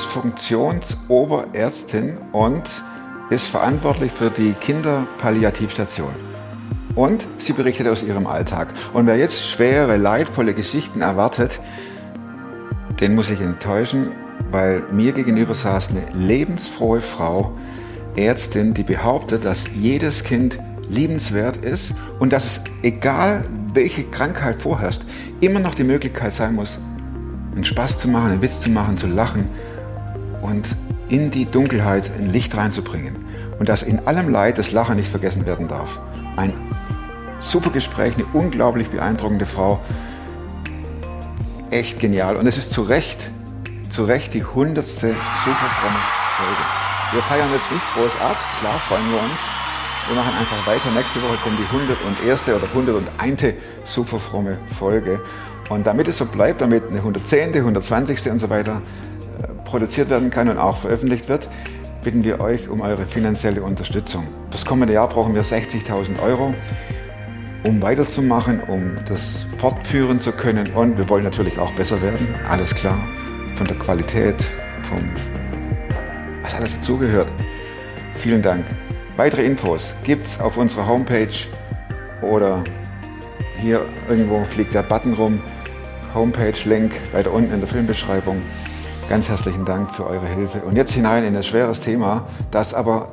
ist Funktionsoberärztin und ist verantwortlich für die Kinderpalliativstation. Und sie berichtet aus ihrem Alltag. Und wer jetzt schwere, leidvolle Geschichten erwartet, den muss ich enttäuschen, weil mir gegenüber saß eine lebensfrohe Frau, Ärztin, die behauptet, dass jedes Kind liebenswert ist und dass es, egal welche Krankheit vorherrscht, immer noch die Möglichkeit sein muss, einen Spaß zu machen, einen Witz zu machen, zu lachen und in die Dunkelheit ein Licht reinzubringen. Und dass in allem Leid das Lachen nicht vergessen werden darf. Ein super Gespräch, eine unglaublich beeindruckende Frau. Echt genial. Und es ist zu Recht, zu Recht die hundertste super fromme Folge. Wir feiern jetzt nicht groß ab, klar freuen wir uns. Wir machen einfach weiter. Nächste Woche kommt die 101. oder 101. super fromme Folge. Und damit es so bleibt, damit eine 110., 120. und so weiter produziert werden kann und auch veröffentlicht wird, bitten wir euch um eure finanzielle Unterstützung. Das kommende Jahr brauchen wir 60.000 Euro, um weiterzumachen, um das fortführen zu können. Und wir wollen natürlich auch besser werden, alles klar, von der Qualität, vom was alles dazugehört. Vielen Dank. Weitere Infos gibt es auf unserer Homepage oder hier irgendwo fliegt der Button rum. Homepage-Link weiter unten in der Filmbeschreibung. Ganz herzlichen Dank für eure Hilfe. Und jetzt hinein in ein schweres Thema, das aber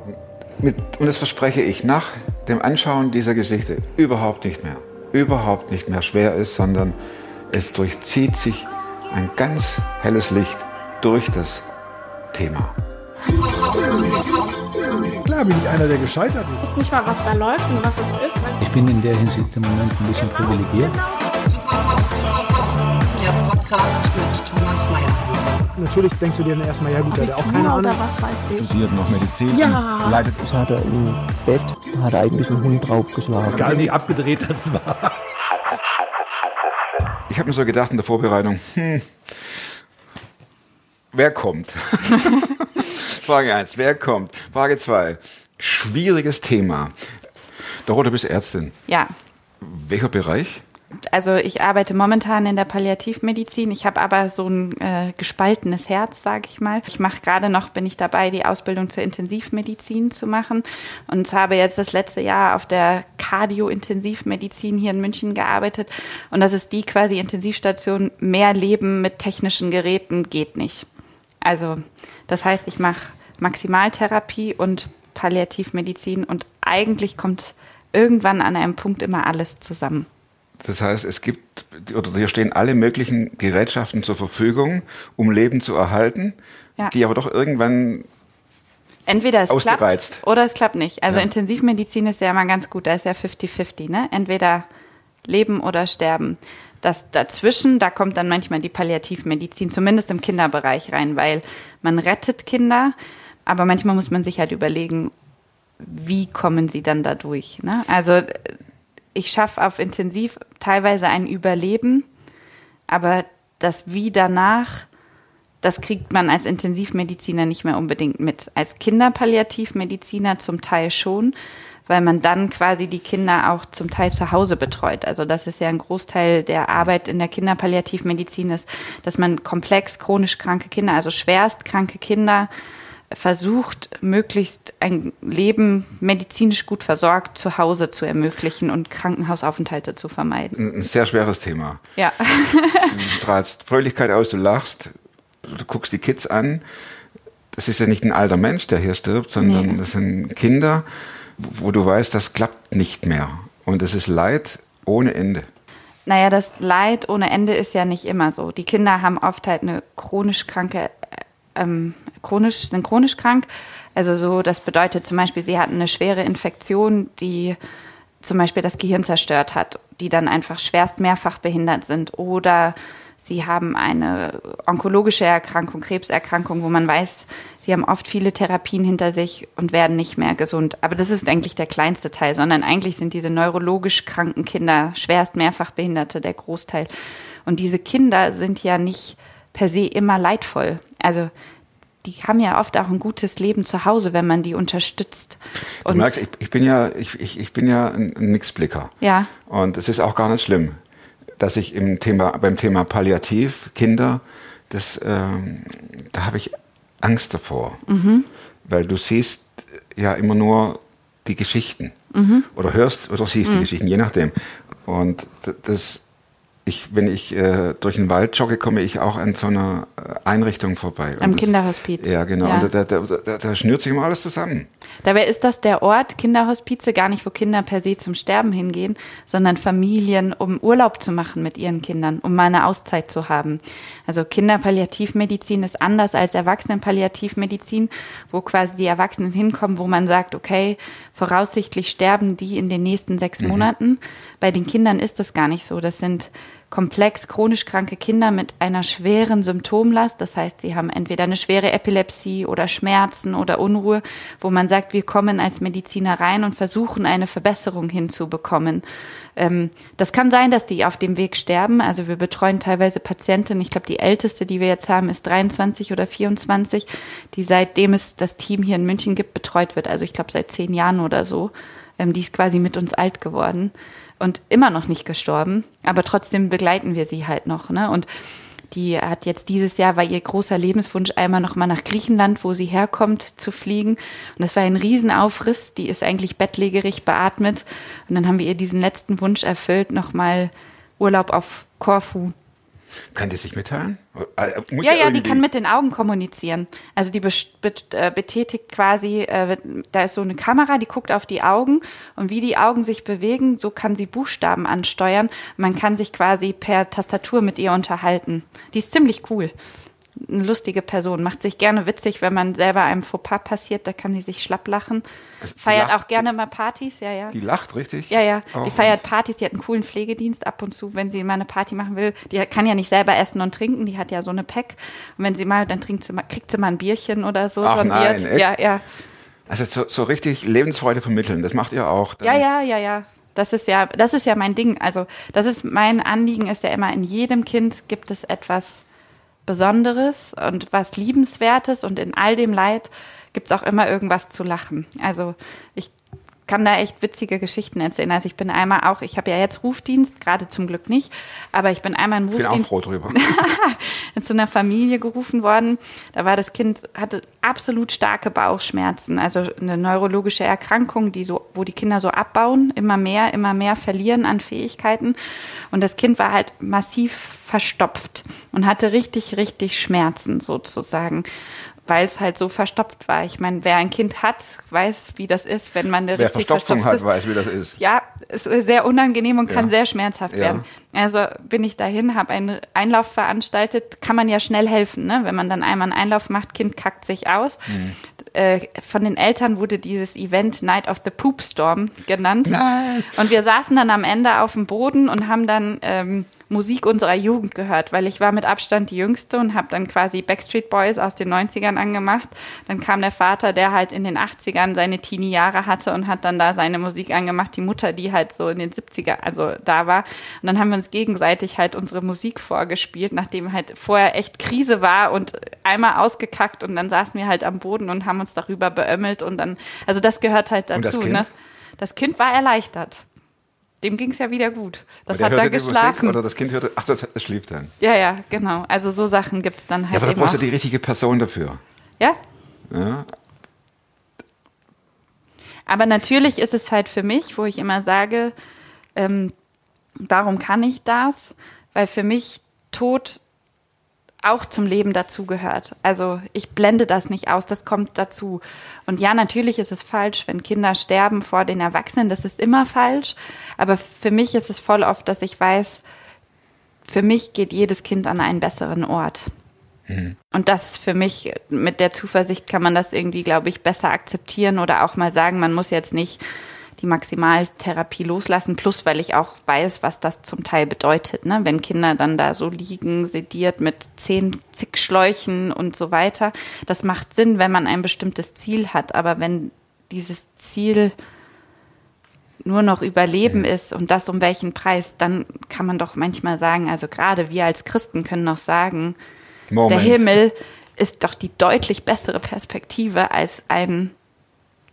mit, und das verspreche ich, nach dem Anschauen dieser Geschichte überhaupt nicht mehr, überhaupt nicht mehr schwer ist, sondern es durchzieht sich ein ganz helles Licht durch das Thema. Klar bin ich einer, der gescheitert ist. Ich weiß nicht mal, was da läuft und was es ist. Ich bin in der Hinsicht im Moment ein bisschen privilegiert. Podcast mit Thomas Mayer. Natürlich denkst du dir dann erstmal, ja gut, der hat auch keine Ahnung. was weiß ich. Studiert noch Medizin Ja. und leitet Das hat er im Bett, hat er eigentlich einen Hund draufgeschlagen. Egal wie abgedreht das war. Ich habe mir so gedacht in der Vorbereitung, hm, wer kommt? Frage 1, wer kommt? Frage 2, schwieriges Thema. Doro, du bist Ärztin. Ja, Welcher Bereich? Also ich arbeite momentan in der Palliativmedizin. Ich habe aber so ein äh, gespaltenes Herz, sage ich mal. Ich mache gerade noch, bin ich dabei, die Ausbildung zur Intensivmedizin zu machen und habe jetzt das letzte Jahr auf der Cardio-Intensivmedizin hier in München gearbeitet. Und das ist die quasi Intensivstation. Mehr Leben mit technischen Geräten geht nicht. Also das heißt, ich mache Maximaltherapie und Palliativmedizin und eigentlich kommt irgendwann an einem Punkt immer alles zusammen. Das heißt, es gibt, oder hier stehen alle möglichen Gerätschaften zur Verfügung, um Leben zu erhalten, Ja. die aber doch irgendwann, Entweder es Ausgereizt. klappt oder es klappt nicht. Also Ja. Intensivmedizin ist ja immer ganz gut, da ist ja 50-50, ne? Entweder leben oder sterben. Das dazwischen, da kommt dann manchmal die Palliativmedizin, zumindest im Kinderbereich rein, weil man rettet Kinder, aber manchmal muss man sich halt überlegen, wie kommen sie dann da durch. Ne? Also äh, ich schaffe auf Intensiv teilweise ein Überleben, aber das Wie danach, das kriegt man als Intensivmediziner nicht mehr unbedingt mit. Als Kinderpalliativmediziner zum Teil schon, weil man dann quasi die Kinder auch zum Teil zu Hause betreut. Also das ist ja ein Großteil der Arbeit in der Kinderpalliativmedizin ist, dass man komplex chronisch kranke Kinder, also schwerst kranke Kinder versucht, möglichst ein Leben medizinisch gut versorgt zu Hause zu ermöglichen und Krankenhausaufenthalte zu vermeiden. ein sehr schweres Thema. Ja. Du strahlst Fröhlichkeit aus, du lachst, du guckst die Kids an. Das ist ja nicht ein alter Mensch, der hier stirbt, sondern Nee. das sind Kinder, wo du weißt, das klappt nicht mehr. Und es ist Leid ohne Ende. Naja, das Leid ohne Ende ist ja nicht immer so. Die Kinder haben oft halt eine chronisch kranke, ähm, chronisch, sind chronisch krank. Also so, das bedeutet zum Beispiel, sie hatten eine schwere Infektion, die zum Beispiel das Gehirn zerstört hat, die dann einfach schwerst mehrfach behindert sind. Oder sie haben eine onkologische Erkrankung, Krebserkrankung, wo man weiß, sie haben oft viele Therapien hinter sich und werden nicht mehr gesund. Aber das ist eigentlich der kleinste Teil, sondern eigentlich sind diese neurologisch kranken Kinder, schwerst mehrfach Behinderte, der Großteil. Und diese Kinder sind ja nicht per se immer leidvoll. Also die haben ja oft auch ein gutes Leben zu Hause, wenn man die unterstützt. Du merkst, ich, ich bin ja, ich, ich, ich bin ja ein Nixblicker. Ja. Und es ist auch gar nicht schlimm, dass ich im Thema, beim Thema Palliativ, Kinder, das, ähm, da habe ich Angst davor, Mhm. weil du siehst ja immer nur die Geschichten Mhm. oder hörst oder siehst die Geschichten, je nachdem. Und das, ich, wenn ich äh, durch den Wald jogge, komme ich auch an so einer äh, Einrichtung vorbei. Am das- Kinderhospiz. Ja, genau. Ja. Und da, da, da, da, schnürt sich immer alles zusammen. Dabei ist das der Ort, Kinderhospize, gar nicht, wo Kinder per se zum Sterben hingehen, sondern Familien, um Urlaub zu machen mit ihren Kindern, um mal eine Auszeit zu haben. Also Kinderpalliativmedizin ist anders als Erwachsenenpalliativmedizin, wo quasi die Erwachsenen hinkommen, wo man sagt, okay, voraussichtlich sterben die in den nächsten sechs Monaten. Bei den Kindern ist das gar nicht so. Das sind komplex chronisch kranke Kinder mit einer schweren Symptomlast. Das heißt, sie haben entweder eine schwere Epilepsie oder Schmerzen oder Unruhe, wo man sagt, wir kommen als Mediziner rein und versuchen eine Verbesserung hinzubekommen. Ähm, das kann sein, dass die auf dem Weg sterben. Also wir betreuen teilweise Patientinnen. Ich glaube, die älteste, die wir jetzt haben, ist 23 oder 24, die seitdem es das Team hier in München gibt, betreut wird. Also ich glaube, seit zehn Jahren oder so. Ähm, die ist quasi mit uns alt geworden und immer noch nicht gestorben, aber trotzdem begleiten wir sie halt noch. Ne? Und die hat jetzt dieses Jahr, war ihr großer Lebenswunsch, einmal noch mal nach Griechenland, wo sie herkommt, zu fliegen. Und das war ein Riesenaufriss. Die ist eigentlich bettlägerig beatmet. Und dann haben wir ihr diesen letzten Wunsch erfüllt, noch mal Urlaub auf Korfu. Kann die sich mitteilen? Äh, muss Ja, ja, die kann mit den Augen kommunizieren. Also die äh, betätigt quasi, äh, da ist so eine Kamera, die guckt auf die Augen und wie die Augen sich bewegen, so kann sie Buchstaben ansteuern. Man kann sich quasi per Tastatur mit ihr unterhalten. Die ist ziemlich cool. Eine lustige Person, macht sich gerne witzig, wenn man selber einem Fauxpas passiert, da kann die sich schlapp lachen. Also Feiert lacht- auch gerne mal Partys, ja, ja. Die lacht richtig? Ja, ja. Auch. Die feiert Partys, die hat einen coolen Pflegedienst ab und zu, wenn sie mal eine Party machen will. Die kann ja nicht selber essen und trinken, die hat ja so eine Pack. Und wenn sie mal, dann trinkt sie mal, kriegt sie mal ein Bierchen oder so Ach nein, echt? ja, ja. Also so, so richtig Lebensfreude vermitteln, das macht ihr auch. Ja, ja, ja, ja. Das ist ja, das ist ja mein Ding. Also, das ist mein Anliegen, ist ja immer, in jedem Kind gibt es etwas Besonderes und was Liebenswertes und in all dem Leid gibt es auch immer irgendwas zu lachen. Also, ich kann da echt witzige Geschichten erzählen. Also ich bin einmal auch, ich habe ja jetzt Rufdienst, gerade zum Glück nicht, aber ich bin einmal im Ich bin auch Rufdienst froh drüber. zu einer Familie gerufen worden. Da war das Kind, hatte absolut starke Bauchschmerzen, also eine neurologische Erkrankung, die so, wo die Kinder so abbauen, immer mehr, immer mehr verlieren an Fähigkeiten. Und das Kind war halt massiv verstopft und hatte richtig, richtig Schmerzen sozusagen. Weil es halt so verstopft war. Ich meine, wer ein Kind hat, weiß, wie das ist, wenn man eine Wer richtig Verstopfung hat, weiß, wie das ist. ja, es ist sehr unangenehm und kann Ja. sehr schmerzhaft Ja. werden. Also bin ich dahin, habe einen Einlauf veranstaltet, kann man ja schnell helfen, ne? wenn man dann einmal einen Einlauf macht, Kind kackt sich aus. Mhm. Äh, von den Eltern wurde dieses Event Night of the Poop Storm genannt. Nein. Und wir saßen dann am Ende auf dem Boden und haben dann ähm, Musik unserer Jugend gehört, weil ich war mit Abstand die Jüngste und habe dann quasi Backstreet Boys aus den 90ern angemacht. Dann kam der Vater, der halt in den 80ern seine Teenie-Jahre hatte und hat dann da seine Musik angemacht. Die Mutter, die halt so in den 70er, also da war. Und dann haben wir uns gegenseitig halt unsere Musik vorgespielt, nachdem halt vorher echt Krise war und einmal ausgekackt und dann saßen wir halt am Boden und haben uns darüber beömmelt und dann, also das gehört halt das dazu, Kind? ne? Das Kind war erleichtert. Dem ging es ja wieder gut. Das hat da die Musik geschlafen. Oder das Kind hörte, ach, das, das schlief dann. Ja, ja, genau. Also so Sachen gibt es dann Ja, halt aber da brauchst du die richtige Person dafür. Ja, Ja? aber natürlich ist es halt für mich, wo ich immer sage, ähm, warum kann ich das? Weil für mich Tod auch zum Leben dazugehört. Also ich blende das nicht aus, das kommt dazu. Und ja, natürlich ist es falsch, wenn Kinder sterben vor den Erwachsenen, das ist immer falsch. Aber für mich ist es voll oft, dass ich weiß, für mich geht jedes Kind an einen besseren Ort. Und das für mich, mit der Zuversicht kann man das irgendwie, glaube ich, besser akzeptieren oder auch mal sagen, man muss jetzt nicht die Maximaltherapie loslassen, plus weil ich auch weiß, was das zum Teil bedeutet, ne? wenn Kinder dann da so liegen, sediert mit zehn zig Schläuchen und so weiter. Das macht Sinn, wenn man ein bestimmtes Ziel hat, aber wenn dieses Ziel nur noch Überleben ist und das um welchen Preis, dann kann man doch manchmal sagen, also gerade wir als Christen können noch sagen, Moment. der Himmel ist doch die deutlich bessere Perspektive als ein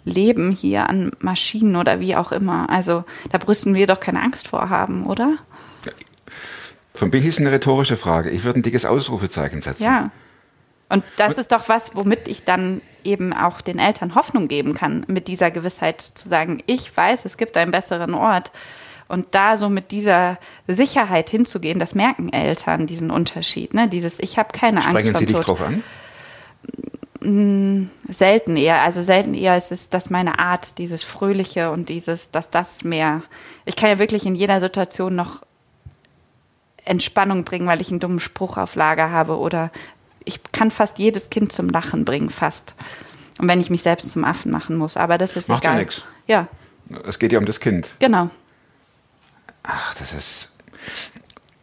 Leben hier an Maschinen oder wie auch immer. Also da brüsten wir doch keine Angst vor haben, oder? Für mich ist eine rhetorische Frage. Ich würde ein dickes Ausrufezeichen setzen. Ja. Und das ist doch was, womit ich dann eben auch den Eltern Hoffnung geben kann, mit dieser Gewissheit zu sagen, ich weiß, es gibt einen besseren Ort. Und da so mit dieser Sicherheit hinzugehen, das merken Eltern, diesen Unterschied. Ne? Dieses, ich habe keine Angst Sprechen vor Sie dich Tod. drauf an? Selten eher. Also selten eher ist es das meine Art, dieses Fröhliche und dieses, dass das mehr. Ich kann ja wirklich in jeder Situation noch Entspannung bringen, weil ich einen dummen Spruch auf Lager habe oder ich kann fast jedes Kind zum Lachen bringen, fast. Und wenn ich mich selbst zum Affen machen muss, aber das ist Macht ja egal. nix. Ja, Es geht ja um das Kind. genau. Ach, das ist.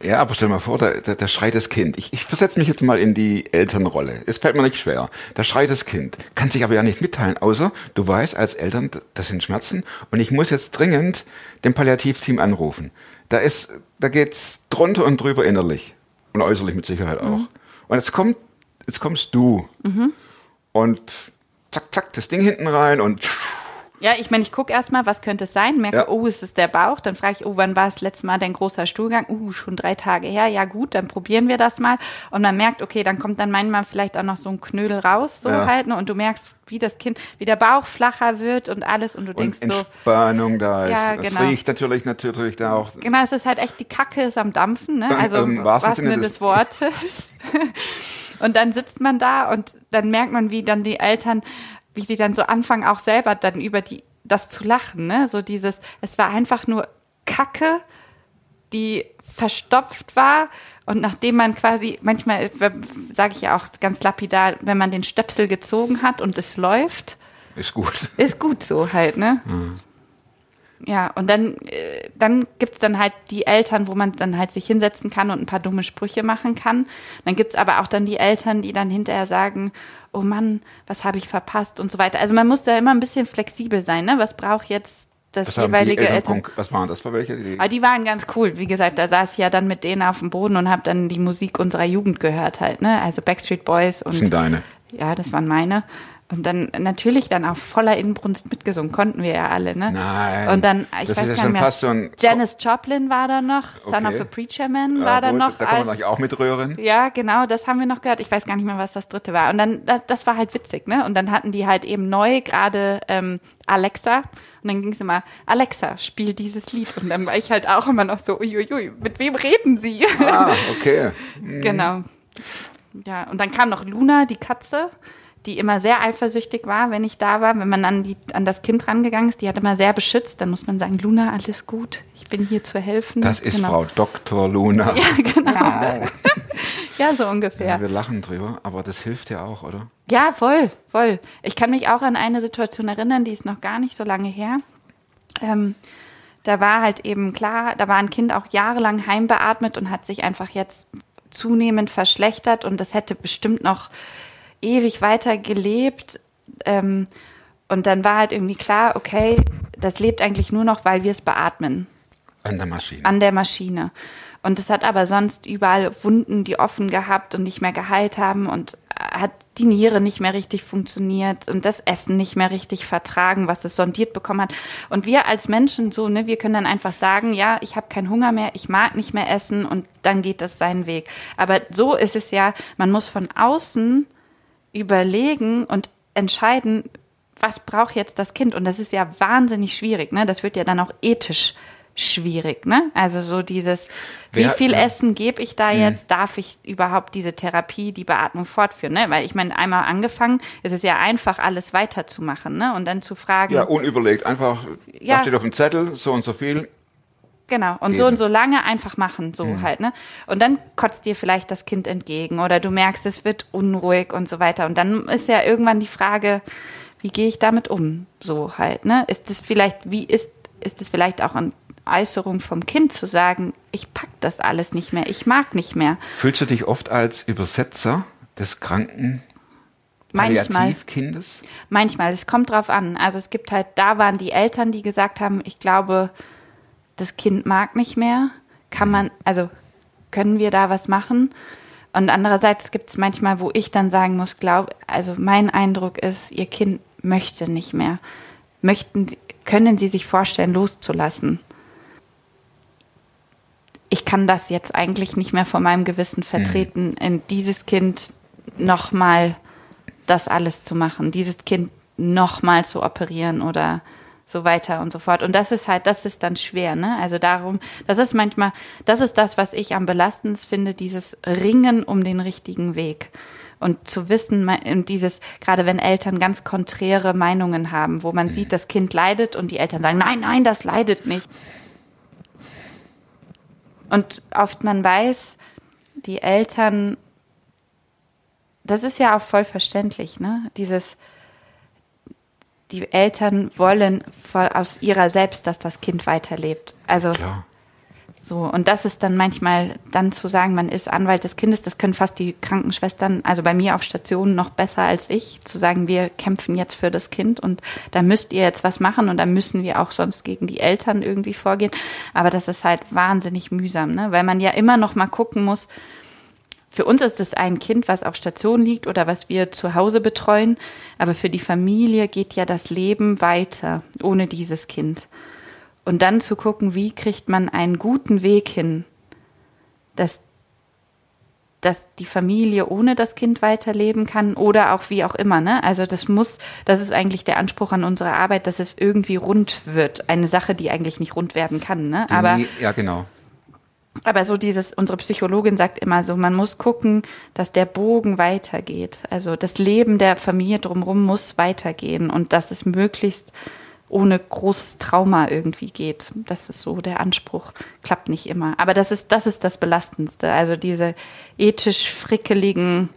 Ja, aber stell mal vor, da, da, da schreit das Kind. Ich, ich versetze mich jetzt mal in die Elternrolle. Es fällt mir nicht schwer. Da schreit das Kind. Kann sich aber ja nicht mitteilen, außer du weißt als Eltern, das sind Schmerzen und ich muss jetzt dringend dem Palliativteam anrufen. Da ist, da geht's drunter und drüber innerlich und äußerlich mit Sicherheit auch. Und jetzt kommt, jetzt kommst du und zack, zack, das Ding hinten rein und Ja, ich meine, ich gucke erstmal, was könnte es sein, merke, Ja. oh, es ist der Bauch, dann frage ich, oh, wann war das letzte Mal dein großer Stuhlgang? Uh, schon drei Tage her, ja gut, dann probieren wir das mal. Und man merkt, okay, dann kommt dann manchmal vielleicht auch noch so ein Knödel raus, so Ja. halt, ne? und du merkst, wie das Kind, wie der Bauch flacher wird und alles und du denkst und so, Entspannung da ist. Ja, Es genau. riecht natürlich, natürlich da auch. Genau, es ist halt echt, die Kacke ist am Dampfen, ne? Ähm, Also im wahrsten wahrsten Sinne des Wortes. und dann sitzt man da und dann merkt man, wie dann die Eltern, wie sie dann so anfangen, auch selber dann über die, das zu lachen, ne? So dieses, es war einfach nur Kacke, die verstopft war. Und nachdem man quasi, manchmal sage ich ja auch ganz lapidar, wenn man den Stöpsel gezogen hat und es läuft, Ist gut. ist gut so halt, ne? Ja, und dann, äh, dann gibt's dann halt die Eltern, wo man dann halt sich hinsetzen kann und ein paar dumme Sprüche machen kann. Dann gibt's aber auch dann die Eltern, die dann hinterher sagen, oh Mann, was habe ich verpasst und so weiter. Also man muss da immer ein bisschen flexibel sein, ne? Was braucht jetzt das Was, jeweilige Eltern, was waren das für welche? Die, Aber die waren ganz cool. Wie gesagt, da saß ich ja dann mit denen auf dem Boden und habe dann die Musik unserer Jugend gehört halt, ne? Also Backstreet Boys und das sind deine. ja, das waren meine. Und dann natürlich dann auch voller Inbrunst mitgesungen, konnten wir ja alle, ne? Nein. Und dann, ich Das weiß ist ja gar schon nicht mehr, fast so ein- Janis Joplin war da noch, Son Okay. of a Preacher Man Ja, war da gut, noch. Da kann man als- eigentlich auch mitrühren. ja, genau, das haben wir noch gehört. Ich weiß gar nicht mehr, was das dritte war. Und dann, das, das war halt witzig, ne? Und dann hatten die halt eben neu gerade ähm, Alexa. Und dann ging es immer, Alexa, spiel dieses Lied. Und dann war ich halt auch immer noch so, uiuiui, mit wem reden sie? Ah, okay. Genau. Ja, und dann kam noch Luna, die Katze, die immer sehr eifersüchtig war, wenn ich da war. Wenn man an, die, an das Kind rangegangen ist, die hat immer sehr beschützt. Dann muss man sagen, Luna, alles gut, ich bin hier zu helfen. Das ist genau. Frau Dr. Luna. Ja, genau. ja, so ungefähr. Ja, wir lachen drüber, aber das hilft ja auch, oder? Ja, voll, voll. Ich kann mich auch an eine Situation erinnern, die ist noch gar nicht so lange her. Ähm, da war halt eben klar, da war ein Kind auch jahrelang heimbeatmet und hat sich einfach jetzt zunehmend verschlechtert und das hätte bestimmt noch ewig weiter gelebt. Ähm, und dann war halt irgendwie klar, okay, das lebt eigentlich nur noch, weil wir es beatmen An der Maschine. an der Maschine. Und es hat aber sonst überall Wunden, die offen gehabt und nicht mehr geheilt haben und hat die Niere nicht mehr richtig funktioniert und das Essen nicht mehr richtig vertragen, was es sondiert bekommen hat. Und wir als Menschen so, ne, wir können dann einfach sagen, ja, ich habe keinen Hunger mehr, ich mag nicht mehr essen und dann geht das seinen Weg. Aber so ist es ja, man muss von außen überlegen und entscheiden, was braucht jetzt das Kind? Und das ist ja wahnsinnig schwierig, ne? Das wird ja dann auch ethisch schwierig, ne? Also so dieses, Wer- wie viel ja. Mhm. Essen gebe ich da jetzt? Darf ich überhaupt diese Therapie, die Beatmung fortführen? Ne? Weil ich meine, einmal angefangen, ist es ja einfach, alles weiterzumachen, ne? Und dann zu fragen, ja, unüberlegt. Einfach, Ja. da steht auf dem Zettel, so und so viel. Genau, und Geben. so und so lange einfach machen, so halt, ne? Und dann kotzt dir vielleicht das Kind entgegen oder du merkst, es wird unruhig und so weiter. Und dann ist ja irgendwann die Frage, wie gehe ich damit um? So halt, ne? Ist es vielleicht, wie ist, ist es vielleicht auch eine Äußerung vom Kind zu sagen, ich pack das alles nicht mehr, ich mag nicht mehr. Fühlst du dich oft als Übersetzer des kranken Manchmal. Palliativkindes? Manchmal, es kommt drauf an. Also es gibt halt, da waren die Eltern, die gesagt haben, ich glaube, das Kind mag nicht mehr. Kann man, also können wir da was machen? Und andererseits gibt es manchmal, wo ich dann sagen muss, glaub, also mein Eindruck ist, ihr Kind möchte nicht mehr. Möchten, können Sie sich vorstellen, loszulassen? Ich kann das jetzt eigentlich nicht mehr vor meinem Gewissen vertreten, in dieses Kind nochmal das alles zu machen, dieses Kind nochmal zu operieren oder so weiter und so fort. Und das ist halt, das ist dann schwer, ne? Also darum, das ist manchmal, das ist das, was ich am belastendsten finde, dieses Ringen um den richtigen Weg. Und zu wissen, und dieses, gerade wenn Eltern ganz konträre Meinungen haben, wo man sieht, das Kind leidet und die Eltern sagen, nein, nein, das leidet nicht. Und oft man weiß, die Eltern, das ist ja auch voll verständlich, ne? Dieses, die Eltern wollen aus ihrer selbst, dass das Kind weiterlebt. Also Klar. so und das ist dann manchmal dann zu sagen, man ist Anwalt des Kindes, das können fast die Krankenschwestern, also bei mir auf Station noch besser als ich, zu sagen, wir kämpfen jetzt für das Kind und da müsst ihr jetzt was machen und da müssen wir auch sonst gegen die Eltern irgendwie vorgehen. Aber das ist halt wahnsinnig mühsam, ne? weil man ja immer noch mal gucken muss, für uns ist es ein Kind, was auf Station liegt oder was wir zu Hause betreuen, aber für die Familie geht ja das Leben weiter ohne dieses Kind. Und dann zu gucken, wie kriegt man einen guten Weg hin, dass, dass die Familie ohne das Kind weiterleben kann oder auch wie auch immer. Ne? Also das muss, das ist eigentlich der Anspruch an unsere Arbeit, dass es irgendwie rund wird. Eine Sache, die eigentlich nicht rund werden kann. Ne? Aber ja, genau. Aber so dieses, unsere Psychologin sagt immer so, man muss gucken, dass der Bogen weitergeht. Also das Leben der Familie drumherum muss weitergehen und dass es möglichst ohne großes Trauma irgendwie geht. Das ist so der Anspruch. Klappt nicht immer. Aber das ist, das ist das Belastendste. Also diese ethisch frickeligen,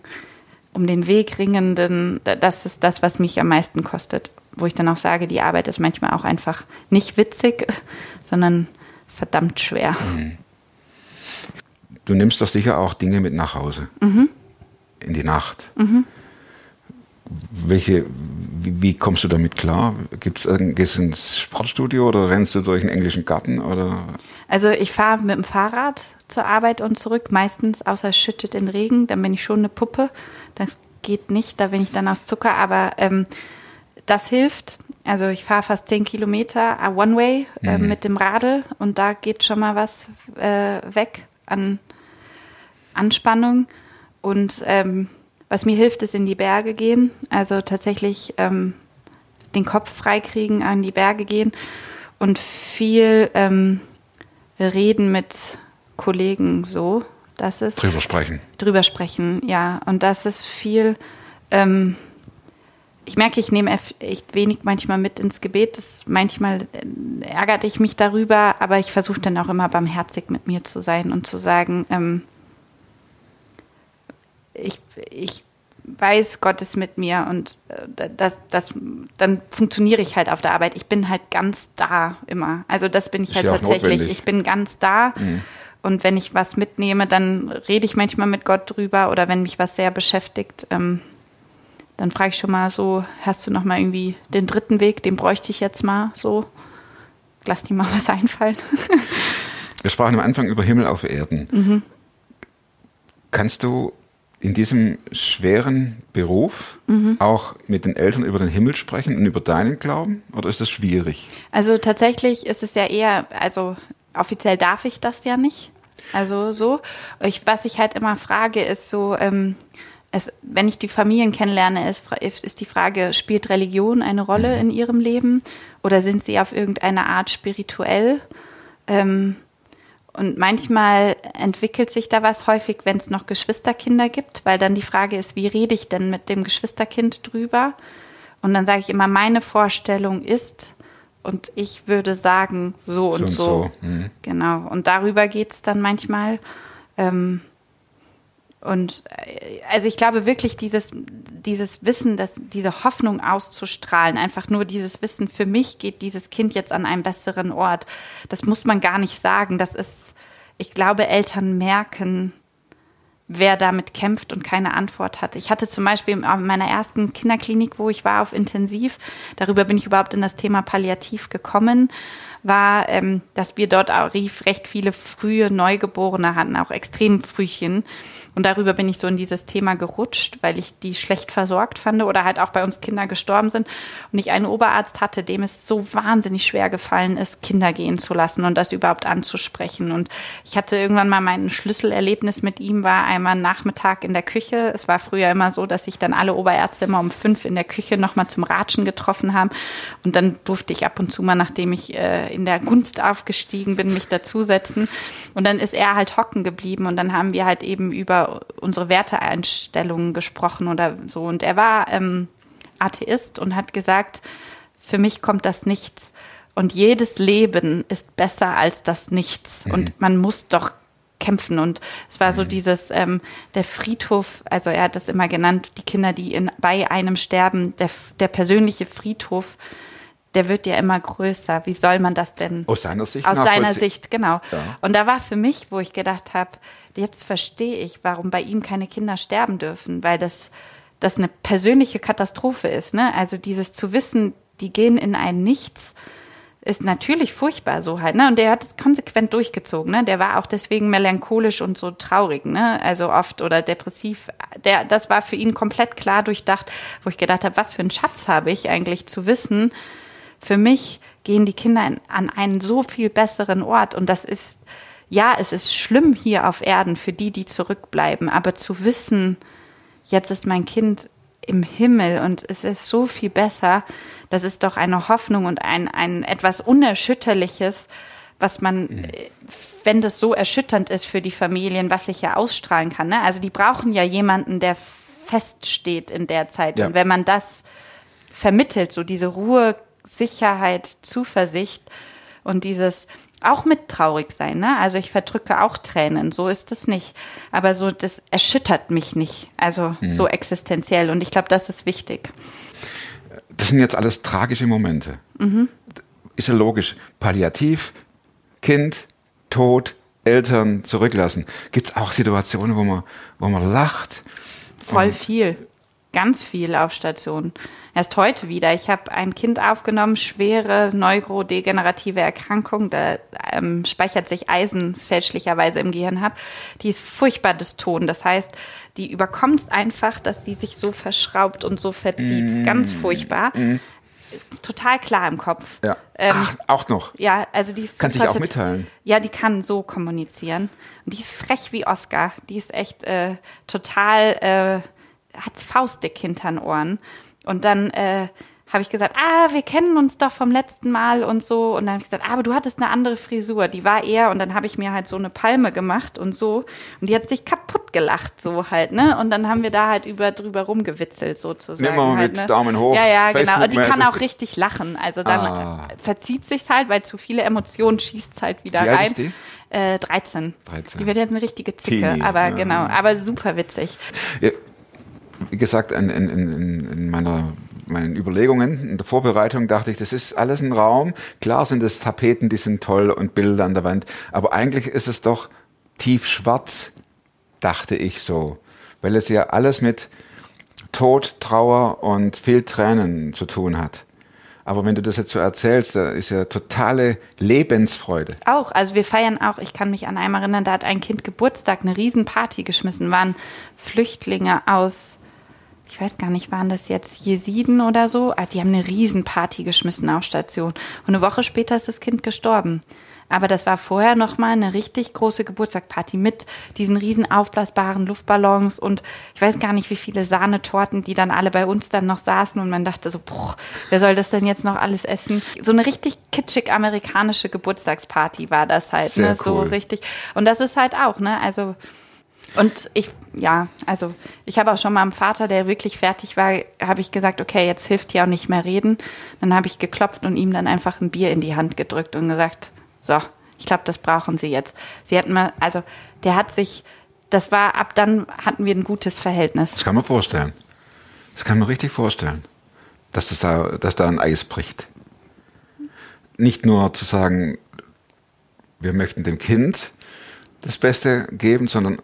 um den Weg ringenden, da- das ist das, was mich am meisten kostet. Wo ich dann auch sage, die Arbeit ist manchmal auch einfach nicht witzig, sondern verdammt schwer. Du nimmst doch sicher auch Dinge mit nach Hause. In die Nacht. Welche, wie, wie kommst du damit klar? Gibt's, gehst du ins Sportstudio oder rennst du durch einen englischen Garten? Oder? Also ich fahre mit dem Fahrrad zur Arbeit und zurück, meistens außer es schüttet in Regen, dann bin ich schon eine Puppe. Das geht nicht, da bin ich dann aus Zucker, aber ähm, das hilft. Also ich fahre fast zehn Kilometer äh, One-Way äh, mit dem Radl und da geht schon mal was äh, weg an Anspannung. Und ähm, was mir hilft, ist in die Berge gehen. Also tatsächlich ähm, den Kopf freikriegen, an die Berge gehen und viel ähm, reden mit Kollegen so. Das ist Drüber sprechen. drüber sprechen, ja. Und das ist viel. Ähm, ich merke, ich nehme echt wenig manchmal mit ins Gebet. Das, manchmal äh, ärgert ich mich darüber, aber ich versuche dann auch immer barmherzig mit mir zu sein und zu sagen, ähm, ich, ich weiß, Gott ist mit mir und äh, das, das, dann funktioniere ich halt auf der Arbeit. Ich bin halt ganz da immer. Also das bin ich Ist halt ja tatsächlich. notwendig. Ich bin ganz da. Und wenn ich was mitnehme, dann rede ich manchmal mit Gott drüber oder wenn mich was sehr beschäftigt, ähm, dann frage ich schon mal so, hast du noch mal irgendwie den dritten Weg, den bräuchte ich jetzt mal so. Lass dir mal was einfallen. Wir sprachen am Anfang über Himmel auf Erden. Kannst du in diesem schweren Beruf auch mit den Eltern über den Himmel sprechen und über deinen Glauben? Oder ist das schwierig? Also tatsächlich ist es ja eher, also offiziell darf ich das ja nicht. Also so. Ich, was ich halt immer frage, ist so, ähm, es, wenn ich die Familien kennenlerne, ist, ist ist die Frage, spielt Religion eine Rolle in ihrem Leben oder sind sie auf irgendeine Art spirituell? Ähm, und manchmal entwickelt sich da was häufig, wenn es noch Geschwisterkinder gibt, weil dann die Frage ist, wie rede ich denn mit dem Geschwisterkind drüber? Und dann sage ich immer, meine Vorstellung ist, und ich würde sagen, so und So so. und so, mhm. Genau. Und darüber geht es dann manchmal. Ähm, und äh, also ich glaube wirklich, dieses, dieses Wissen, dass diese Hoffnung auszustrahlen, einfach nur dieses Wissen, für mich geht dieses Kind jetzt an einen besseren Ort. Das muss man gar nicht sagen. Das ist, ich glaube, Eltern merken, wer damit kämpft und keine Antwort hat. Ich hatte zum Beispiel in meiner ersten Kinderklinik, wo ich war auf Intensiv, darüber bin ich überhaupt in das Thema Palliativ gekommen, war, ähm, dass wir dort auch recht viele frühe Neugeborene hatten, auch extrem Frühchen. Und darüber bin ich so in dieses Thema gerutscht, weil ich die schlecht versorgt fand oder halt auch bei uns Kinder gestorben sind. Und ich einen Oberarzt hatte, dem es so wahnsinnig schwer gefallen ist, Kinder gehen zu lassen und das überhaupt anzusprechen. Und ich hatte irgendwann mal mein Schlüsselerlebnis mit ihm, war einmal Nachmittag in der Küche. Es war früher immer so, dass sich dann alle Oberärzte immer um fünf in der Küche nochmal zum Ratschen getroffen haben. Und dann durfte ich ab und zu mal, nachdem ich äh, in der Gunst aufgestiegen bin, mich dazusetzen. Und dann ist er halt hocken geblieben und dann haben wir halt eben über unsere Werteeinstellungen gesprochen oder so. Und er war ähm, Atheist und hat gesagt, für mich kommt das Nichts. Und jedes Leben ist besser als das Nichts. Mhm. Und man muss doch kämpfen. Und es war so mhm. dieses, ähm, der Friedhof, also er hat das immer genannt, die Kinder, die in, bei einem sterben, der, der persönliche Friedhof, der wird ja immer größer. Wie soll man das denn? Aus seiner Sicht? Aus seiner Sicht, genau. Ja. Und da war für mich, wo ich gedacht habe, jetzt verstehe ich, warum bei ihm keine Kinder sterben dürfen, weil das, das eine persönliche Katastrophe ist. Ne? Also dieses zu wissen, die gehen in ein Nichts, ist natürlich furchtbar so halt, ne? Und der hat es konsequent durchgezogen, ne? Der war auch deswegen melancholisch und so traurig, ne? Also oft oder depressiv. Der, das war für ihn komplett klar durchdacht, wo ich gedacht habe, was für einen Schatz habe ich eigentlich zu wissen. Für mich gehen die Kinder in, an einen so viel besseren Ort und das ist ja, es ist schlimm hier auf Erden für die, die zurückbleiben, aber zu wissen, jetzt ist mein Kind im Himmel und es ist so viel besser, das ist doch eine Hoffnung und ein, ein etwas Unerschütterliches, was man, mhm. wenn das so erschütternd ist für die Familien, was sich ja ausstrahlen kann. Ne? Also die brauchen ja jemanden, der feststeht in der Zeit. Ja. Und wenn man das vermittelt, so diese Ruhe, Sicherheit, Zuversicht und dieses, auch mit traurig sein, ne? Also ich verdrücke auch Tränen, so ist es nicht. Aber so, das erschüttert mich nicht. Also mhm. so existenziell. Und ich glaube, das ist wichtig. Das sind jetzt alles tragische Momente. Mhm. Ist ja logisch. Palliativ, Kind, Tod, Eltern zurücklassen. Gibt es auch Situationen, wo man, wo man lacht? Voll viel. Ganz viel auf Station erst heute wieder. Ich habe ein Kind aufgenommen, schwere neurodegenerative Erkrankung. Da ähm, speichert sich Eisen fälschlicherweise im Gehirn ab. Die ist furchtbar dystonen. Das heißt, die überkommt es einfach, dass sie sich so verschraubt und so verzieht. Mm. Ganz furchtbar. Mm. Total klar im Kopf. Ja. Ähm, Ach, auch noch. Ja, also die ist kann sich auch mitteilen. Ja, die kann so kommunizieren. Und die ist frech wie Oscar. Die ist echt äh, total äh, hat faustdick hinter den Ohren. Und dann äh, habe ich gesagt, ah, wir kennen uns doch vom letzten Mal und so. Und dann habe ich gesagt, ah, aber du hattest eine andere Frisur. Die war eher, und dann habe ich mir halt so eine Palme gemacht und so. Und die hat sich kaputt gelacht, so halt, ne? Und dann haben wir da halt über drüber rumgewitzelt, sozusagen. Immer halt, mit ne? Daumen hoch. Ja, ja, genau. Und die kann auch richtig lachen. Also dann ah. verzieht sich's halt, weil zu viele Emotionen schießt halt wieder Wie rein. Ist die? Äh, 13. 13. Die wird jetzt eine richtige Zicke, Teenie, aber ja. genau, aber super witzig. Ja, wie gesagt, in, in, in, in meiner meinen Überlegungen in der Vorbereitung dachte ich, das ist alles ein Raum. Klar sind es Tapeten, die sind toll und Bilder an der Wand, aber eigentlich ist es doch tiefschwarz, dachte ich so, weil es ja alles mit Tod, Trauer und viel Tränen zu tun hat. Aber wenn du das jetzt so erzählst, da ist ja totale Lebensfreude. Auch, also wir feiern auch, ich kann mich an einmal erinnern, da hat ein Kind Geburtstag, eine Riesenparty geschmissen, waren Flüchtlinge aus ich weiß gar nicht, waren das jetzt Jesiden oder so? Ah, die haben eine Riesenparty geschmissen auf Station. Und eine Woche später ist das Kind gestorben. Aber das war vorher nochmal eine richtig große Geburtstagparty mit diesen riesen aufblasbaren Luftballons und ich weiß gar nicht, wie viele Sahnetorten, die dann alle bei uns dann noch saßen und man dachte so, boah, wer soll das denn jetzt noch alles essen? So eine richtig kitschig amerikanische Geburtstagsparty war das halt, Sehr ne? Cool. So richtig. Und das ist halt auch, ne? Also und ich, ja, also ich habe auch schon mal am Vater, der wirklich fertig war, habe ich gesagt, okay, jetzt hilft hier auch nicht mehr reden. Dann habe ich geklopft und ihm dann einfach ein Bier in die Hand gedrückt und gesagt, so, ich glaube, das brauchen Sie jetzt. Sie hatten mal, also der hat sich, das war, ab dann hatten wir ein gutes Verhältnis. Das kann man vorstellen. Das kann man richtig vorstellen, dass, das da, dass da ein Eis bricht. Nicht nur zu sagen, wir möchten dem Kind das Beste geben, sondern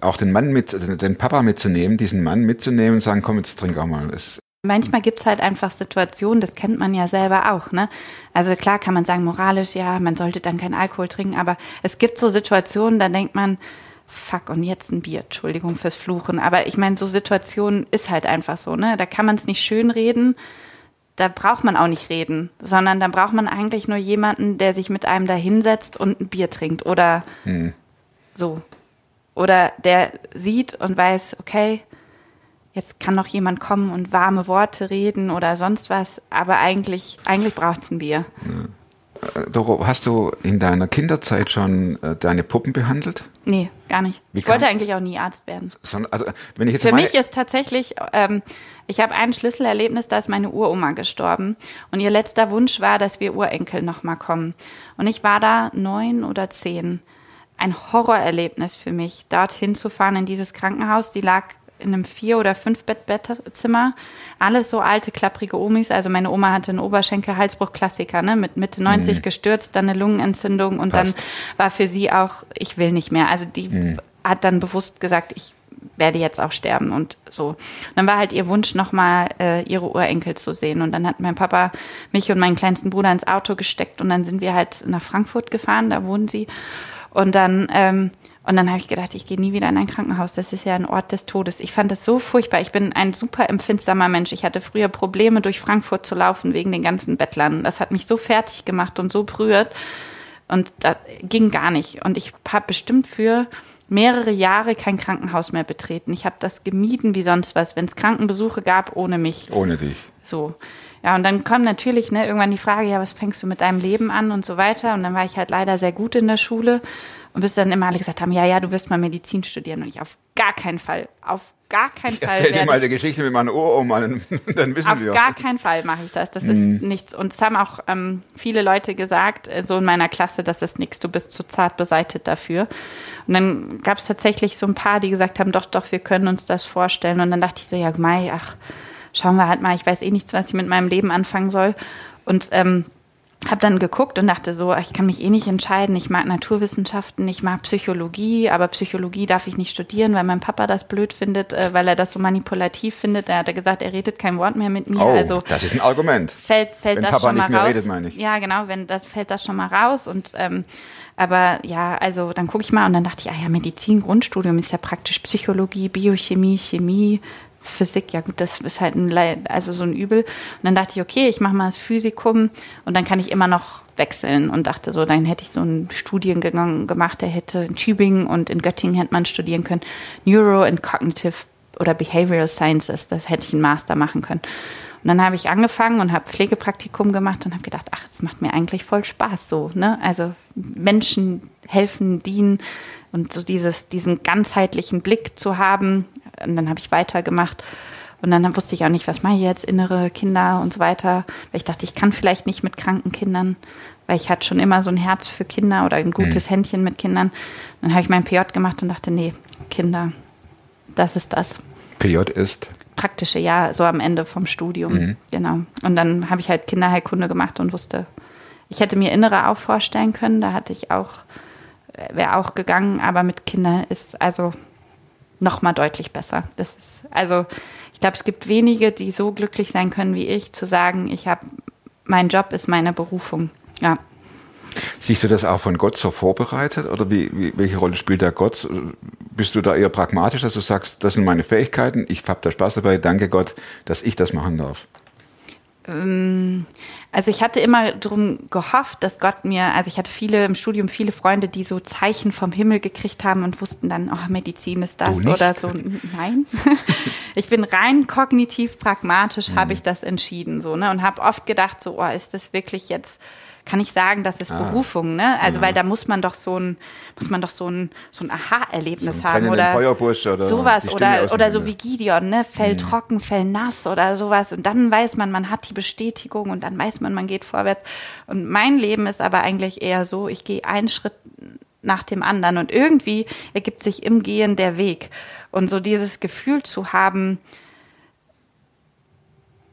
auch den Mann mit, den Papa mitzunehmen, diesen Mann mitzunehmen und sagen, komm, jetzt trink auch mal. Das Manchmal gibt's halt einfach Situationen, das kennt man ja selber auch, ne? Also klar kann man sagen, moralisch, ja, man sollte dann keinen Alkohol trinken, aber es gibt so Situationen, da denkt man, fuck, und jetzt ein Bier, Entschuldigung fürs Fluchen. Aber ich meine, so Situationen ist halt einfach so, ne? Da kann man es nicht schön reden, da braucht man auch nicht reden, sondern da braucht man eigentlich nur jemanden, der sich mit einem da hinsetzt und ein Bier trinkt oder so. Oder der sieht und weiß, okay, jetzt kann noch jemand kommen und warme Worte reden oder sonst was, aber eigentlich, eigentlich braucht's ein Bier. Äh, Doro, hast du in deiner Kinderzeit schon äh, deine Puppen behandelt? Nee, gar nicht. Wie ich wollte eigentlich auch nie Arzt werden. Sondern, also, wenn ich jetzt Für mich ist tatsächlich, ähm, ich habe ein Schlüsselerlebnis, da ist meine Uroma gestorben. Und ihr letzter Wunsch war, dass wir Urenkel nochmal kommen. Und ich war da neun oder zehn. Ein Horrorerlebnis für mich, dorthin zu fahren in dieses Krankenhaus. Die lag in einem Vier- oder Fünf-Bett-Bettzimmer. Alles so alte, klapprige Omis. Also meine Oma hatte einen Oberschenkel-Halsbruch-Klassiker, ne? Mit Mitte 90 gestürzt, dann eine Lungenentzündung und Passt. dann war für sie auch, ich will nicht mehr. Also die hat dann bewusst gesagt, ich werde jetzt auch sterben und so. Und dann war halt ihr Wunsch, nochmal äh, ihre Urenkel zu sehen. Und dann hat mein Papa mich und meinen kleinsten Bruder ins Auto gesteckt und dann sind wir halt nach Frankfurt gefahren, da wohnen sie. Und dann, ähm, und dann habe ich gedacht, ich gehe nie wieder in ein Krankenhaus. Das ist ja ein Ort des Todes. Ich fand das so furchtbar. Ich bin ein super empfindsamer Mensch. Ich hatte früher Probleme, durch Frankfurt zu laufen wegen den ganzen Bettlern. Das hat mich so fertig gemacht und so berührt. Und das ging gar nicht. Und ich habe bestimmt für mehrere Jahre kein Krankenhaus mehr betreten. Ich habe das gemieden wie sonst was, wenn es Krankenbesuche gab ohne mich. ohne dich. So. Ja, und dann kommt natürlich ne, irgendwann die Frage, ja, was fängst du mit deinem Leben an und so weiter. Und dann war ich halt leider sehr gut in der Schule und bis dann immer alle gesagt haben, ja, ja, du wirst mal Medizin studieren. Und ich auf gar keinen Fall, auf gar keinen Fall. Erzähl dir mal ich- die Geschichte mit meiner Uroma, dann, dann wissen auf wir. gar keinen Fall mache ich das. Das ist nichts. Und es haben auch ähm, viele Leute gesagt, äh, so in meiner Klasse, das ist nichts, du bist zu zart beseitet dafür. Und dann gab es tatsächlich so ein paar, die gesagt haben, doch, doch, wir können uns das vorstellen. Und dann dachte ich so, ja, Mai, ach, schauen wir halt mal, ich weiß eh nichts, was ich mit meinem Leben anfangen soll. Und ähm, habe dann geguckt und dachte so, ich kann mich eh nicht entscheiden. Ich mag Naturwissenschaften, ich mag Psychologie, aber Psychologie darf ich nicht studieren, weil mein Papa das blöd findet, äh, weil er das so manipulativ findet. Er hat gesagt, er redet kein Wort mehr mit mir. Oh, also das ist ein Argument. fällt, fällt Wenn das Papa schon mal nicht mehr raus. redet, meine ich. Ja, genau, wenn das fällt das schon mal raus und ähm, aber ja, also dann gucke ich mal und dann dachte ich, ah ja, Medizin, Grundstudium ist ja praktisch Psychologie, Biochemie, Chemie, Physik, ja gut, das ist halt ein, also so ein Übel. Und dann dachte ich, okay, ich mache mal das Physikum und dann kann ich immer noch wechseln und dachte so, dann hätte ich so einen Studiengang gemacht, der hätte in Tübingen und in Göttingen hätte man studieren können, Neuro and Cognitive oder Behavioral Sciences, das hätte ich einen Master machen können. Und dann habe ich angefangen und habe Pflegepraktikum gemacht und habe gedacht, ach, es macht mir eigentlich voll Spaß so, ne? Also Menschen helfen, dienen und so dieses, diesen ganzheitlichen Blick zu haben. Und dann habe ich weitergemacht. Und dann wusste ich auch nicht, was mache ich jetzt, innere Kinder und so weiter. Weil ich dachte, ich kann vielleicht nicht mit kranken Kindern, weil ich hatte schon immer so ein Herz für Kinder oder ein gutes Händchen mit Kindern. Dann habe ich mein PJ gemacht und dachte, nee, Kinder, das ist das PJ ist. praktische Jahr, so am Ende vom Studium. Genau. Und dann habe ich halt Kinderheilkunde gemacht und wusste, ich hätte mir Innere auch vorstellen können. Da hatte ich auch, wäre auch gegangen, aber mit Kindern ist also noch mal deutlich besser. Das ist, also ich glaube, es gibt wenige, die so glücklich sein können wie ich, zu sagen, ich habe, mein Job ist meine Berufung. Ja. Siehst du das auch von Gott so vorbereitet oder wie, wie, welche Rolle spielt da Gott? Bist du da eher pragmatisch, dass du sagst, das sind meine Fähigkeiten, ich habe da Spaß dabei, danke Gott, dass ich das machen darf? Also ich hatte immer drum gehofft, dass Gott mir, also ich hatte viele im Studium viele Freunde, die so Zeichen vom Himmel gekriegt haben und wussten dann, oh, Medizin ist das oder so. Nein. ich bin rein kognitiv pragmatisch, habe ich das entschieden so, ne? Und habe oft gedacht, so, oh, ist das wirklich jetzt kann ich sagen, das ist Ah. Berufung, ne? Also weil da muss man doch so ein muss man doch so ein so ein Aha-Erlebnis So haben oder oder sowas oder oder so wie Gideon, ne? Fell trocken, Fell nass oder sowas. Und dann weiß man, man hat die Bestätigung und dann weiß man, man geht vorwärts. Und mein Leben ist aber eigentlich eher so, ich gehe einen Schritt nach dem anderen und irgendwie ergibt sich im Gehen der Weg. Und so dieses Gefühl zu haben,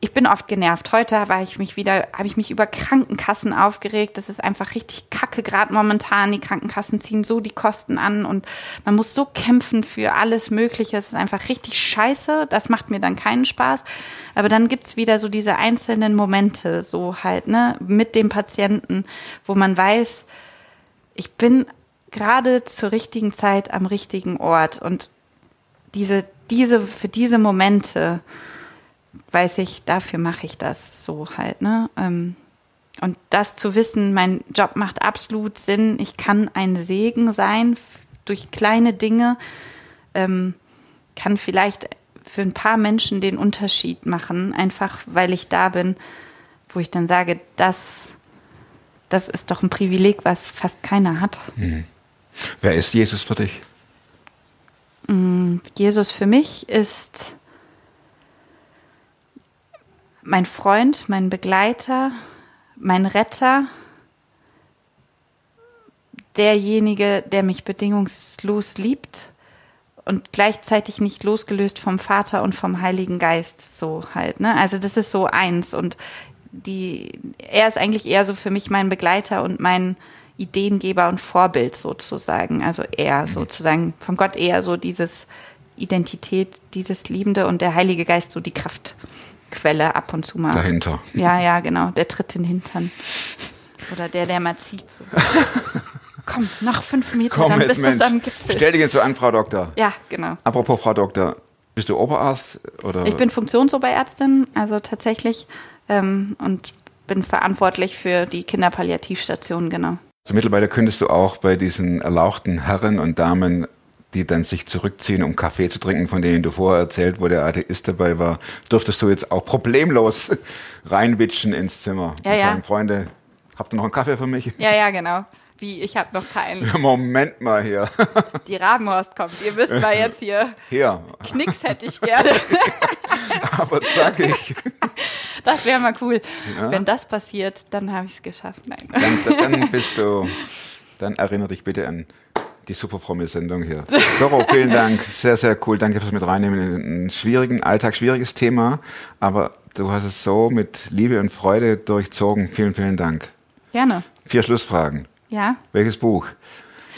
ich bin oft genervt. Heute war ich mich wieder, habe ich mich über Krankenkassen aufgeregt. Das ist einfach richtig kacke gerade momentan. Die Krankenkassen ziehen so die Kosten an und man muss so kämpfen für alles Mögliche. Es ist einfach richtig scheiße. Das macht mir dann keinen Spaß. Aber dann gibt's wieder so diese einzelnen Momente, so halt, ne, mit dem Patienten, wo man weiß, ich bin gerade zur richtigen Zeit am richtigen Ort und diese, diese, für diese Momente, weiß ich, dafür mache ich das so halt, ne? Ähm, und das zu wissen, mein Job macht absolut Sinn, ich kann ein Segen sein durch kleine Dinge, ähm, kann vielleicht für ein paar Menschen den Unterschied machen, einfach weil ich da bin, wo ich dann sage, das, das ist doch ein Privileg, was fast keiner hat. Mhm. Wer ist Jesus für dich? Jesus für mich ist mein Freund, mein Begleiter, mein Retter, derjenige, der mich bedingungslos liebt und gleichzeitig nicht losgelöst vom Vater und vom Heiligen Geist so halt, ne? Also das ist so eins und die er ist eigentlich eher so für mich mein Begleiter und mein Ideengeber und Vorbild sozusagen, also er sozusagen von Gott eher so dieses Identität, dieses Liebende und der Heilige Geist so die Kraftquelle ab und zu mal. Dahinter. Ja, ja, genau. Der tritt in den Hintern. Oder der, der mal zieht. So. Komm, noch fünf Meter, Komm dann bist du am Gipfel. Stell dich jetzt so an, Frau Doktor. ja, genau. Apropos Frau Doktor, bist du Oberarzt oder? Ich bin Funktionsoberärztin, also tatsächlich, ähm, und bin verantwortlich für die Kinderpalliativstation, genau. Also mittlerweile könntest du auch bei diesen erlauchten Herren und Damen, die dann sich zurückziehen, um Kaffee zu trinken, von denen du vorher erzählt, wo der Atheist dabei war, dürftest du jetzt auch problemlos reinwitschen ins Zimmer Ja, und ja. sagen, Freunde, habt ihr noch einen Kaffee für mich? Ja, ja, genau. Wie, ich habe noch keinen. Moment mal hier. Die Rabenhorst kommt. Ihr wisst mal jetzt hier. Hier, Knicks hätte ich gerne. aber zackig. Das wäre mal cool. Wenn das passiert, dann habe ich es geschafft. Nein. Dann, dann bist du, dann erinnere dich bitte an die super fromme Sendung hier. Doro, vielen Dank. Sehr, sehr cool. Danke fürs mit reinnehmen in ein schwierigen Alltag, schwieriges Thema. Aber du hast es so mit Liebe und Freude durchzogen. Vielen, vielen Dank. Gerne. Vier Schlussfragen. Ja. Welches Buch?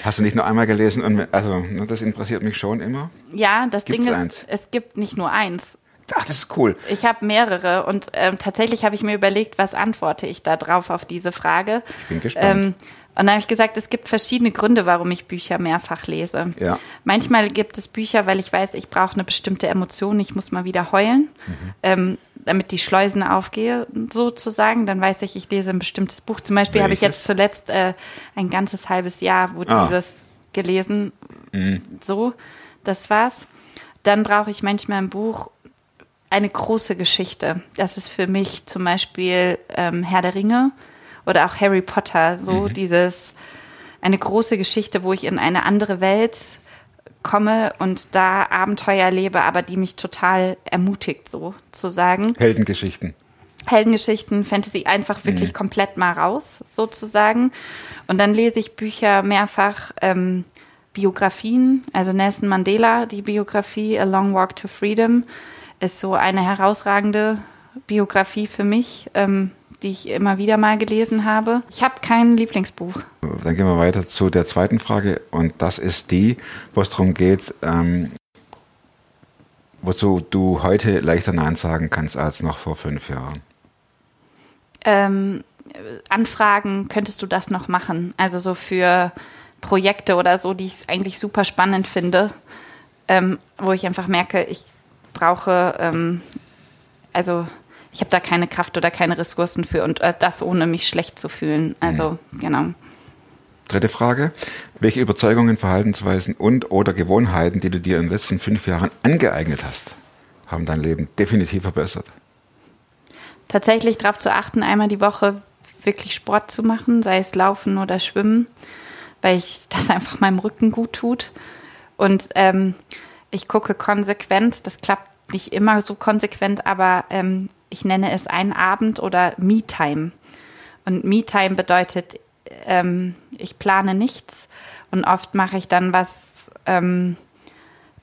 Hast du nicht nur einmal gelesen? Und, also, ne, das interessiert mich schon immer. Ja, das Gibt's Ding ist, eins? es gibt nicht nur eins. Ach, das ist cool. Ich habe mehrere und ähm, tatsächlich habe ich mir überlegt, was antworte ich da drauf auf diese Frage. Ich bin gespannt. Ähm, und dann habe ich gesagt, es gibt verschiedene Gründe, warum ich Bücher mehrfach lese. Ja. Manchmal gibt es Bücher, weil ich weiß, ich brauche eine bestimmte Emotion, ich muss mal wieder heulen, ähm, damit die Schleusen aufgehe, sozusagen. Dann weiß ich, ich lese ein bestimmtes Buch. Zum Beispiel habe ich jetzt zuletzt äh, ein ganzes halbes Jahr, wo Ah. dieses gelesen. So, das war's. Dann brauche ich manchmal ein Buch, eine große Geschichte. Das ist für mich zum Beispiel ähm, Herr der Ringe oder auch Harry Potter. So dieses, eine große Geschichte, wo ich in eine andere Welt komme und da Abenteuer lebe, aber die mich total ermutigt, so zu sagen. Heldengeschichten. Heldengeschichten, Fantasy einfach wirklich komplett mal raus, sozusagen. Und dann lese ich Bücher mehrfach, ähm, Biografien, also Nelson Mandela, die Biografie A Long Walk to Freedom, ist so eine herausragende Biografie für mich, ähm, die ich immer wieder mal gelesen habe. Ich habe kein Lieblingsbuch. Dann gehen wir weiter zu der zweiten Frage und das ist die, wo es darum geht, ähm, wozu du heute leichter Nein sagen kannst als noch vor fünf Jahren. ähm, Anfragen, könntest du das noch machen? Also so für Projekte oder so, die ich eigentlich super spannend finde, ähm, wo ich einfach merke, ich brauche, ähm, also ich habe da keine Kraft oder keine Ressourcen für und äh, das ohne mich schlecht zu fühlen. Also genau. Dritte Frage. Welche Überzeugungen, Verhaltensweisen und oder Gewohnheiten, die du dir in den letzten fünf Jahren angeeignet hast, haben dein Leben definitiv verbessert? tatsächlich darauf zu achten, einmal die Woche wirklich Sport zu machen, sei es Laufen oder Schwimmen, weil ich das einfach meinem Rücken gut tut. Und ähm, ich gucke konsequent, das klappt nicht immer so konsequent, aber ähm, ich nenne es einen Abend oder Me-Time. Und Me-Time bedeutet, ähm, ich plane nichts und oft mache ich dann was, ähm,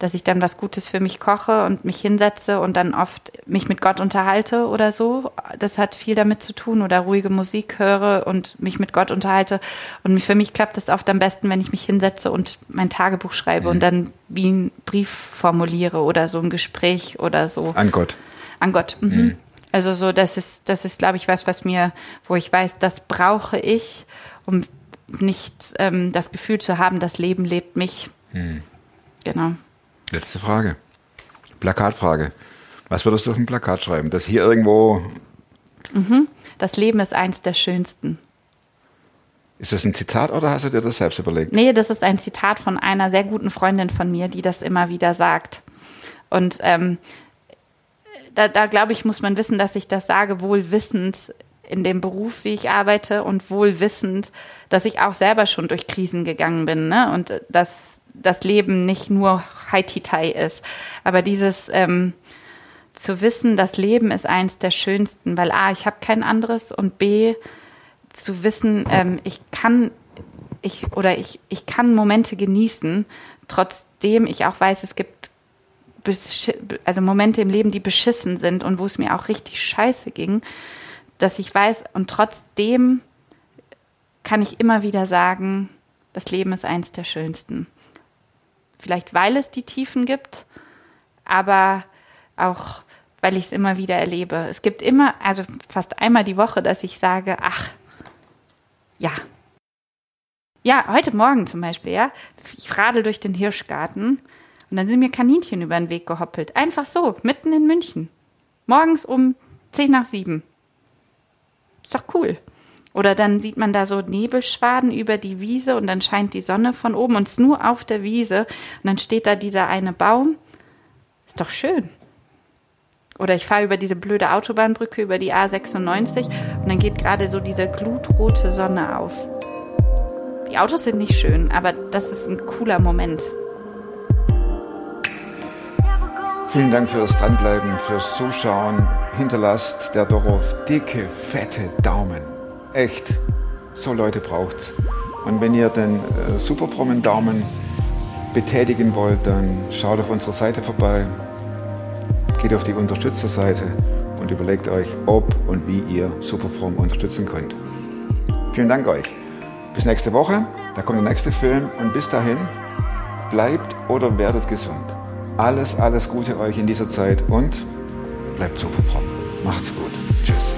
dass ich dann was Gutes für mich koche und mich hinsetze und dann oft mich mit Gott unterhalte oder so. Das hat viel damit zu tun oder ruhige Musik höre und mich mit Gott unterhalte. Und für mich klappt es oft am besten, wenn ich mich hinsetze und mein Tagebuch schreibe mhm. und dann wie einen Brief formuliere oder so ein Gespräch oder so. An Gott. An Gott. Mhm. Mhm. Also so, das ist, das ist, glaube ich, was, was mir, wo ich weiß, das brauche ich, um nicht ähm, das Gefühl zu haben, das Leben lebt mich. Mhm. Genau. Letzte Frage. Plakatfrage. Was würdest du auf ein Plakat schreiben? Das hier irgendwo. Mhm. Das Leben ist eins der schönsten. Ist das ein Zitat oder hast du dir das selbst überlegt? Nee, das ist ein Zitat von einer sehr guten Freundin von mir, die das immer wieder sagt. Und ähm, da, da glaube ich, muss man wissen, dass ich das sage, wohl wissend in dem Beruf, wie ich arbeite und wohl wissend, dass ich auch selber schon durch Krisen gegangen bin. Ne? Und dass das Leben nicht nur Haititai ist. Aber dieses ähm, zu wissen, das Leben ist eins der schönsten, weil A, ich habe kein anderes und B, zu wissen, ähm, ich kann ich oder ich, ich kann Momente genießen, trotzdem ich auch weiß, es gibt also Momente im Leben, die beschissen sind und wo es mir auch richtig scheiße ging, dass ich weiß und trotzdem kann ich immer wieder sagen, das Leben ist eins der schönsten. Vielleicht weil es die Tiefen gibt, aber auch weil ich es immer wieder erlebe. Es gibt immer, also fast einmal die Woche, dass ich sage, ach, ja. Ja, heute Morgen zum Beispiel, ja. Ich radel durch den Hirschgarten und dann sind mir Kaninchen über den Weg gehoppelt. Einfach so, mitten in München. Morgens um 10 nach 7. Ist doch cool. Oder dann sieht man da so Nebelschwaden über die Wiese und dann scheint die Sonne von oben und es nur auf der Wiese und dann steht da dieser eine Baum. Ist doch schön. Oder ich fahre über diese blöde Autobahnbrücke über die A96 und dann geht gerade so diese glutrote Sonne auf. Die Autos sind nicht schön, aber das ist ein cooler Moment. Vielen Dank fürs Dranbleiben, fürs Zuschauen. Hinterlasst der Dorf dicke, fette Daumen echt, so Leute braucht's. Und wenn ihr den äh, super frommen Daumen betätigen wollt, dann schaut auf unserer Seite vorbei, geht auf die Unterstützerseite und überlegt euch, ob und wie ihr Superfrom unterstützen könnt. Vielen Dank euch. Bis nächste Woche, da kommt der nächste Film und bis dahin bleibt oder werdet gesund. Alles, alles Gute euch in dieser Zeit und bleibt superfromm. Macht's gut. Tschüss.